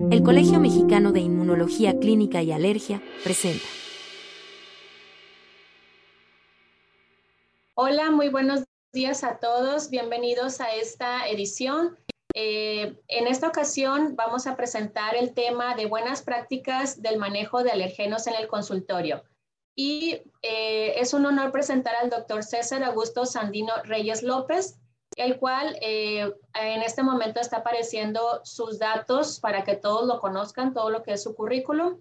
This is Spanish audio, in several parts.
El Colegio Mexicano de Inmunología Clínica y Alergia presenta. Hola, muy buenos días a todos. Bienvenidos a esta edición. Eh, en esta ocasión vamos a presentar el tema de buenas prácticas del manejo de alergenos en el consultorio. Y eh, es un honor presentar al doctor César Augusto Sandino Reyes López, el cual eh, en este momento está apareciendo sus datos para que todos lo conozcan, todo lo que es su currículum.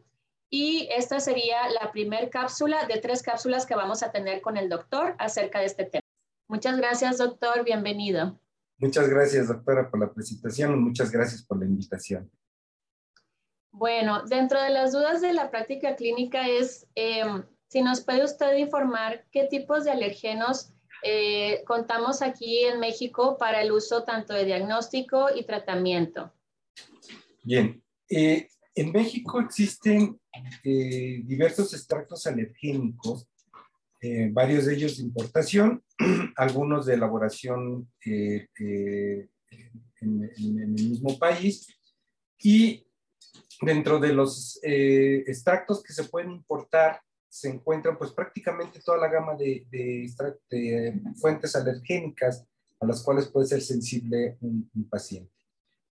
Y esta sería la primera cápsula de tres cápsulas que vamos a tener con el doctor acerca de este tema. Muchas gracias, doctor. Bienvenido. Muchas gracias, doctora, por la presentación y muchas gracias por la invitación. Bueno, dentro de las dudas de la práctica clínica es em, si nos puede usted informar qué tipos de alergenos eh, contamos aquí en México para el uso tanto de diagnóstico y tratamiento. Bien, eh, en México existen eh, diversos extractos alergénicos, varios de ellos de importación, algunos de elaboración en, en, el mismo país y dentro de los extractos que se pueden importar se encuentran pues prácticamente toda la gama de, fuentes alergénicas a las cuales puede ser sensible un, paciente.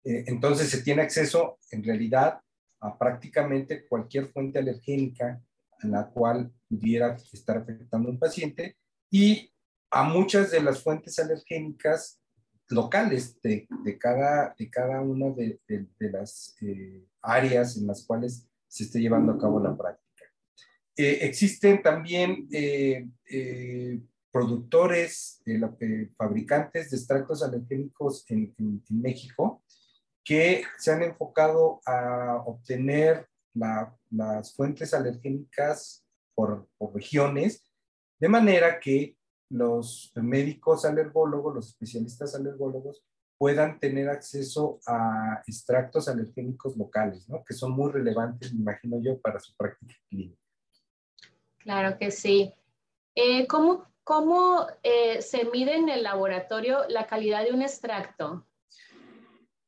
Eh, entonces se tiene acceso en realidad a prácticamente cualquier fuente alergénica a la cual pudiera estar afectando un paciente y a muchas de las fuentes alergénicas locales de, de cada, de cada una de, las eh, áreas en las cuales se esté llevando a cabo la práctica. Eh, existen también eh, eh, productores, fabricantes de extractos alergénicos en, México que se han enfocado a obtener las fuentes alergénicas por, regiones, de manera que los médicos alergólogos, los especialistas alergólogos, puedan tener acceso a extractos alergénicos locales, ¿no? que son muy relevantes, me imagino yo, para su práctica clínica. Claro que sí. Eh, ¿Cómo, cómo eh, se mide en el laboratorio la calidad de un extracto?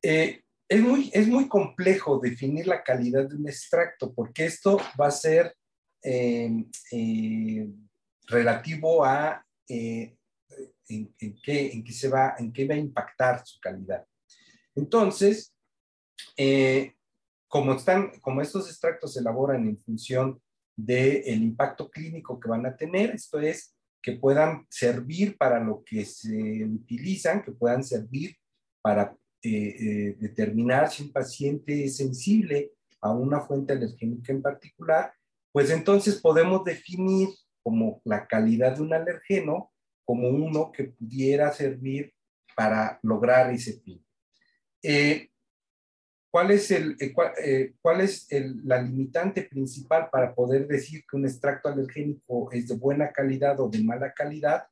Eh, es, muy, es muy complejo definir la calidad de un extracto porque esto va a ser relativo a en, qué, en, qué se va, en qué va a impactar su calidad. Entonces, como, están, como estos extractos se elaboran en función del impacto clínico que van a tener, esto es, que puedan servir para lo que se utilizan, que puedan servir para eh, eh, determinar si un paciente es sensible a una fuente alergénica en particular, pues entonces podemos definir como la calidad de un alergeno como uno que pudiera servir para lograr ese fin. Eh, ¿Cuál es, el, eh, eh, cuál, es la limitante principal para poder decir que un extracto alergénico es de buena calidad o de mala calidad?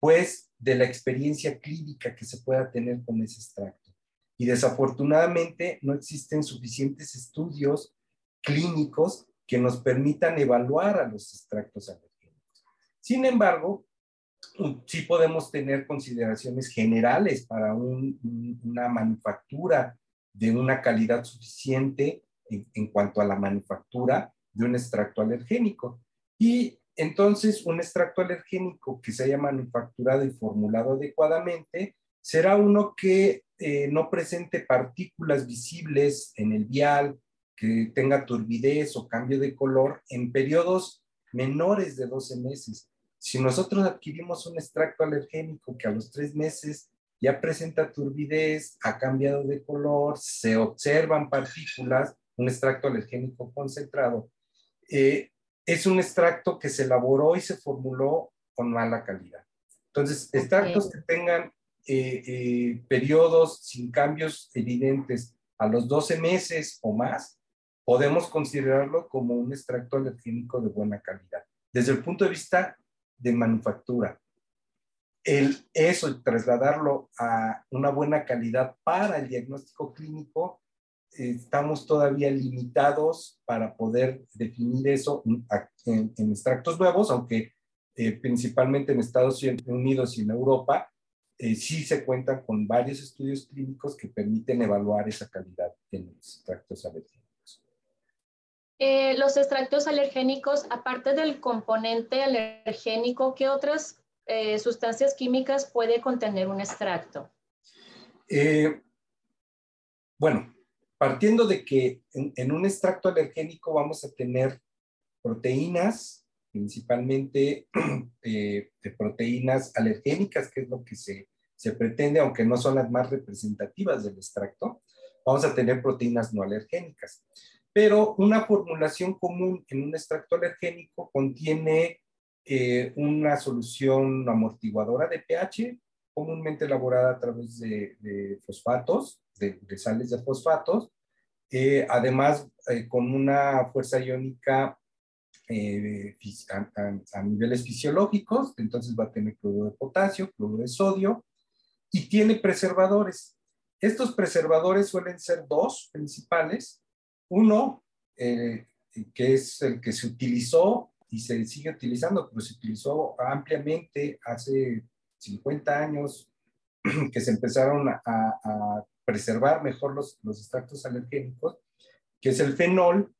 Pues de la experiencia clínica que se pueda tener con ese extracto. Y desafortunadamente no existen suficientes estudios clínicos que nos permitan evaluar a los extractos alergénicos. Sin embargo, sí podemos tener consideraciones generales para una manufactura de una calidad suficiente en, cuanto a la manufactura de un extracto alergénico. Y entonces un extracto alergénico que se haya manufacturado y formulado adecuadamente será uno que eh, no presente partículas visibles en el vial, que tenga turbidez o cambio de color en periodos menores de 12 meses. Si nosotros adquirimos un extracto alergénico que a los tres meses ya presenta turbidez, ha cambiado de color, se observan partículas, un extracto alergénico concentrado. Eh, es un extracto que se elaboró y se formuló con mala calidad. Entonces, extractos que tengan eh, eh, periodos sin cambios evidentes a los 12 meses o más, podemos considerarlo como un extracto alergénico de buena calidad. Desde el punto de vista de manufactura, el, eso, trasladarlo a una buena calidad para el diagnóstico clínico, estamos todavía limitados para poder definir eso en, extractos nuevos, aunque eh, principalmente en Estados Unidos y en Europa eh, sí se cuentan con varios estudios clínicos que permiten evaluar esa calidad en los extractos alérgenicos. Eh, los extractos alergénicos, aparte del componente alergénico, ¿qué otras eh, sustancias químicas puede contener un extracto? bueno, partiendo de que en, un extracto alergénico vamos a tener proteínas, principalmente eh, de proteínas alergénicas, que es lo que se, se pretende, aunque no son las más representativas del extracto, vamos a tener proteínas no alergénicas. Pero una formulación común en un extracto alergénico contiene eh, una solución amortiguadora de pH, comúnmente elaborada a través de, fosfatos, de, sales de fosfatos, eh, además eh, con una fuerza iónica eh, a, niveles fisiológicos, entonces va a tener cloruro de potasio, cloruro de sodio, y tiene preservadores. Estos preservadores suelen ser dos principales. Uno, que es el que se utilizó y se sigue utilizando, pero se utilizó ampliamente hace 50 años que se empezaron a, preservar mejor los, los, extractos alergénicos, que es el fenol,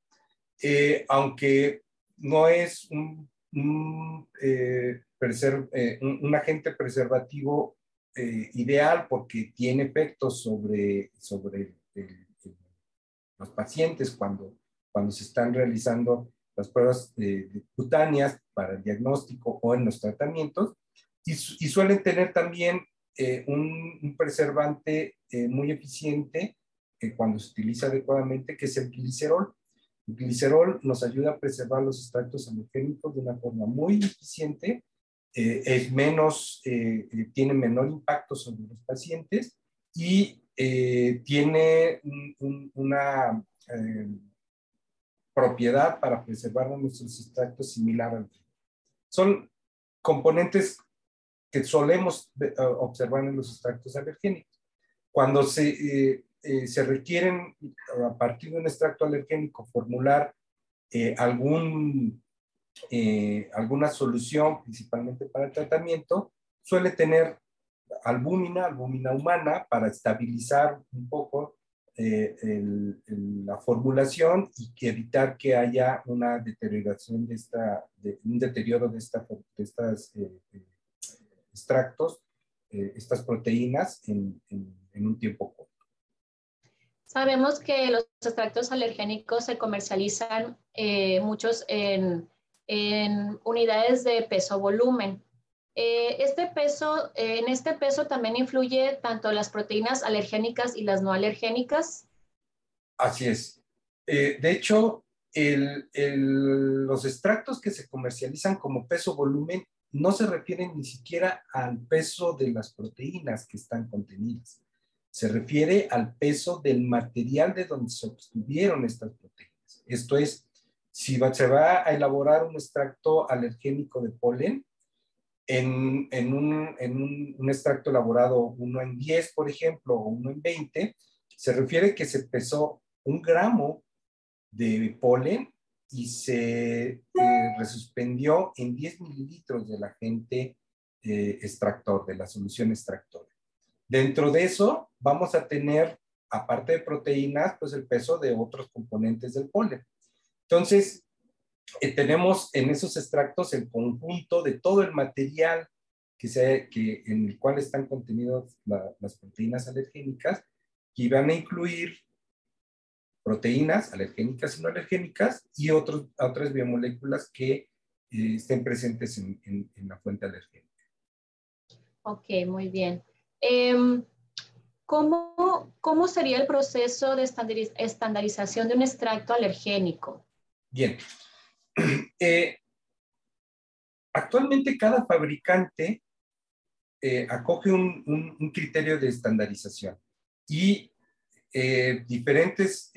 eh, aunque no es un, un, eh, eh, agente preservativo ideal porque tiene efectos sobre, sobre los pacientes cuando, cuando se están realizando las pruebas cutáneas para el diagnóstico o en los tratamientos, y, suelen tener también eh, un, preservante eh, muy eficiente eh, cuando se utiliza adecuadamente, que es el glicerol. El glicerol nos ayuda a preservar los extractos alergénicos de una forma muy eficiente, es menos, tiene menor impacto sobre los pacientes y tiene una propiedad para preservar nuestros extractos similar al Son componentes que solemos eh, observar en los extractos alergénicos. Cuando se, eh, eh, se requieren, a partir de un extracto alergénico, formular algún, alguna solución, principalmente para el tratamiento, suele tener albúmina, albúmina humana, para estabilizar un poco la formulación y que evitar que haya una deterioración de esta, de, un deterioro de, esta, de estas extractos, eh, estas proteínas en, un tiempo corto. Sabemos que los extractos alergénicos se comercializan eh, muchos en, unidades de peso-volumen. Eh, este peso, en este peso también influye tanto las proteínas alergénicas y las no alergénicas. Así es. de hecho, los extractos que se comercializan como peso-volumen no se refieren ni siquiera al peso de las proteínas que están contenidas. Se refiere al peso del material de donde se obtuvieron estas proteínas. Esto es, si se va a elaborar un extracto alergénico de polen, en, un, extracto elaborado uno en 10, por ejemplo, o uno en 20, se refiere que se pesó un gramo de polen y se eh, resuspendió en 10 mililitros del agente eh, extractor, de la solución extractora. Dentro de eso vamos a tener, aparte de proteínas, pues el peso de otros componentes del polen. Entonces, eh, tenemos en esos extractos el conjunto de todo el material que se, que, en el cual están contenidas las proteínas alergénicas, que van a incluir proteínas alergénicas y no alergénicas y otros, otras biomoléculas que eh, estén presentes en, en, la fuente alergénica. Ok, muy bien. Em, ¿cómo, ¿Cómo sería el proceso de estandarización de un extracto alergénico? Bien. Eh, actualmente cada fabricante eh, acoge un, criterio de estandarización y eh, diferentes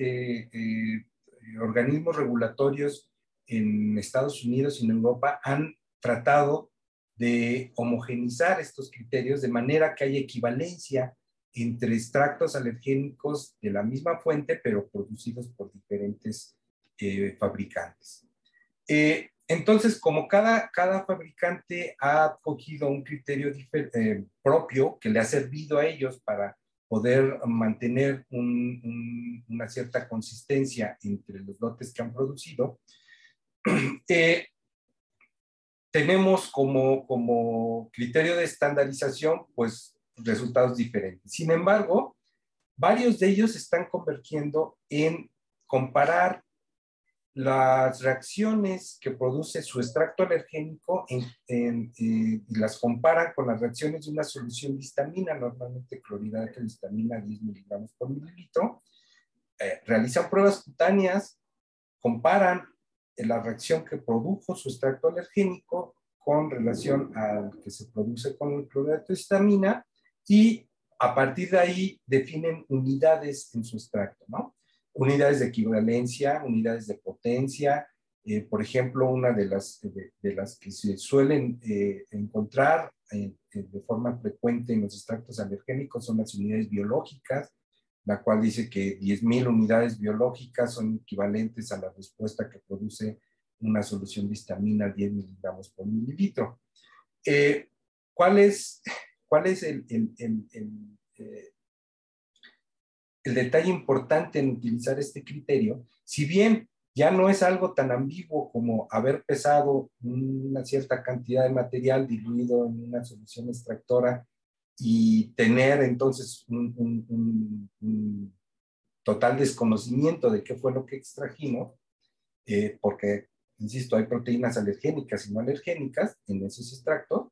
organismos regulatorios en Estados Unidos y en Europa han tratado de homogenizar estos criterios de manera que haya equivalencia entre extractos alergénicos de la misma fuente, pero producidos por diferentes fabricantes. Entonces, como cada, cada fabricante ha cogido un criterio eh, propio que le ha servido a ellos para poder mantener una cierta consistencia entre los lotes que han producido, eh, tenemos como, como criterio de estandarización, pues, resultados diferentes. Sin embargo, varios de ellos están convergiendo en comparar las reacciones que produce su extracto alergénico en, y las comparan con las reacciones de una solución de histamina, normalmente clorhidrato de histamina 10 miligramos por mililitro, eh, realizan pruebas cutáneas, comparan la reacción que produjo su extracto alergénico con relación al que se produce con el clorhidrato de histamina y a partir de ahí definen unidades en su extracto, ¿no? Unidades de equivalencia, unidades de potencia. Eh, por ejemplo, una de las, que se suelen eh, encontrar eh, de forma frecuente en los extractos alergénicos son las unidades biológicas, la cual dice que 10.000 unidades biológicas son equivalentes a la respuesta que produce una solución de histamina 10 miligramos por mililitro. ¿Cuál es, cuál es el detalle importante en utilizar este criterio, si bien ya no es algo tan ambiguo como haber pesado una cierta cantidad de material diluido en una solución extractora y tener entonces un, total desconocimiento de qué fue lo que extrajimos, eh, porque, insisto, hay proteínas alergénicas y no alergénicas en esos extractos.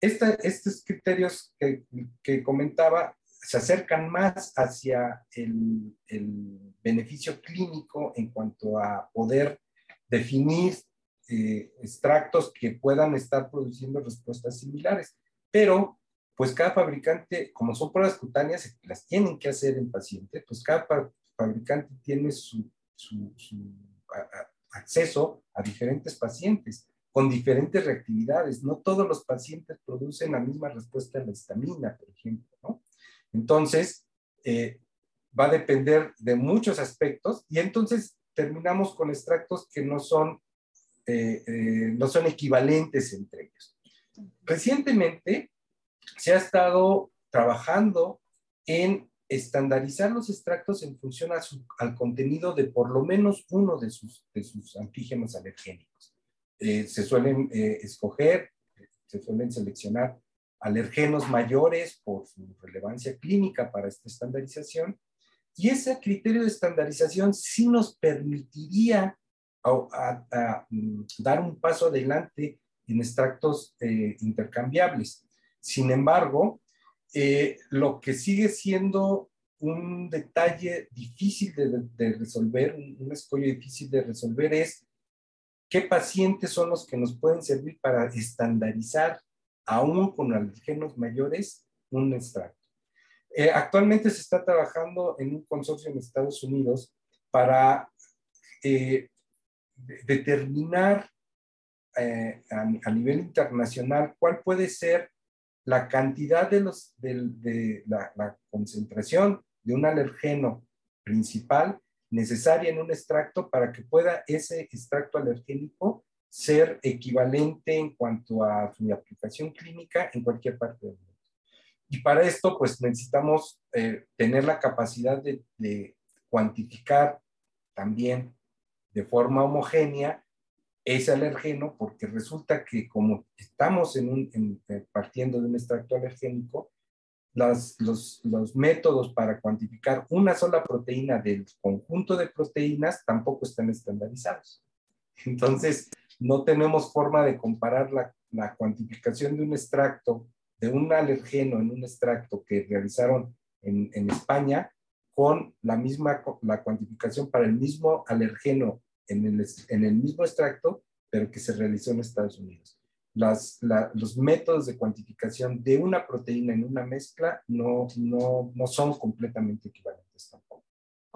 estos criterios que comentaba se acercan más hacia el, beneficio clínico en cuanto a poder definir eh, extractos que puedan estar produciendo respuestas similares. Pero, pues cada fabricante, como son pruebas cutáneas, las tienen que hacer en paciente, pues cada fabricante tiene su, acceso a diferentes pacientes con diferentes reactividades. No todos los pacientes producen la misma respuesta a la histamina, por ejemplo, ¿no? Entonces, eh, va a depender de muchos aspectos y entonces terminamos con extractos que no son, eh, eh, no son equivalentes entre ellos. Recientemente se ha estado trabajando en estandarizar los extractos en función al contenido de por lo menos uno de sus, de sus antígenos alergénicos. se suelen escoger, se suelen seleccionar alergenos mayores por su relevancia clínica para esta estandarización. Y ese criterio de estandarización sí nos permitiría mm, dar un paso adelante en extractos eh, intercambiables. Sin embargo, eh, lo que sigue siendo un detalle difícil de, resolver, un, un, escollo difícil de resolver es qué pacientes son los que nos pueden servir para estandarizar aún con alergenos mayores, un extracto. Eh, actualmente se está trabajando en un consorcio en Estados Unidos para eh, determinar eh, a, nivel internacional cuál puede ser la cantidad de, la, concentración de un alergeno principal necesaria en un extracto para que pueda ese extracto alergénico ser equivalente en cuanto a su aplicación clínica en cualquier parte del mundo. Y para esto, pues necesitamos eh, tener la capacidad de, cuantificar también de forma homogénea ese alergeno, porque resulta que como estamos en un, eh, partiendo de un extracto alergénico, los, los, métodos para cuantificar una sola proteína del conjunto de proteínas tampoco están estandarizados. Entonces, no tenemos forma de comparar la, cuantificación de un extracto, de un alergeno en un extracto que realizaron en, España con la misma la cuantificación para el mismo alergeno en el, en el mismo extracto, pero que se realizó en Estados Unidos. Las, los métodos de cuantificación de una proteína en una mezcla no, no, no son completamente equivalentes tampoco.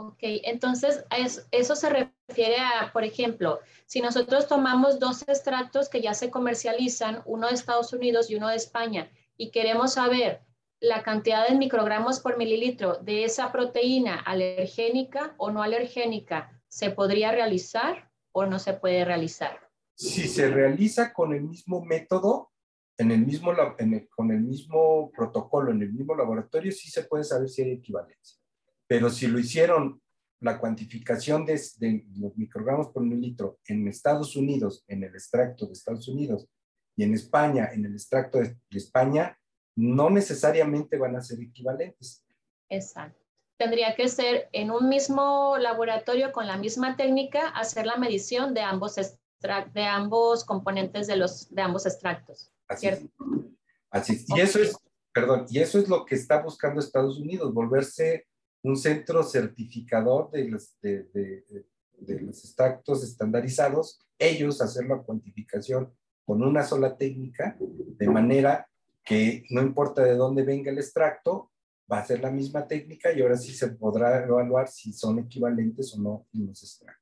Ok, entonces eso se refiere a, por ejemplo, si nosotros tomamos dos extractos que ya se comercializan, uno de Estados Unidos y uno de España, y queremos saber la cantidad de microgramos por mililitro de esa proteína alergénica o no alergénica, ¿se podría realizar o no se puede realizar? Si se realiza con el mismo método, en el mismo, con el mismo protocolo, en el mismo laboratorio, sí se puede saber si hay equivalencia. Pero si lo hicieron la cuantificación de, los microgramos por mililitro en Estados Unidos, en el extracto de Estados Unidos, y en España, en el extracto de, España, no necesariamente van a ser equivalentes. Exacto. Tendría que ser en un mismo laboratorio con la misma técnica hacer la medición de ambos, de ambos componentes de, los, de ambos extractos. Así, Así Y eso es, perdón, y eso es lo que está buscando Estados Unidos, volverse un centro certificador de los, de, los extractos estandarizados, ellos hacer la cuantificación con una sola técnica, de manera que no importa de dónde venga el extracto, va a ser la misma técnica y ahora sí se podrá evaluar si son equivalentes o no los extractos.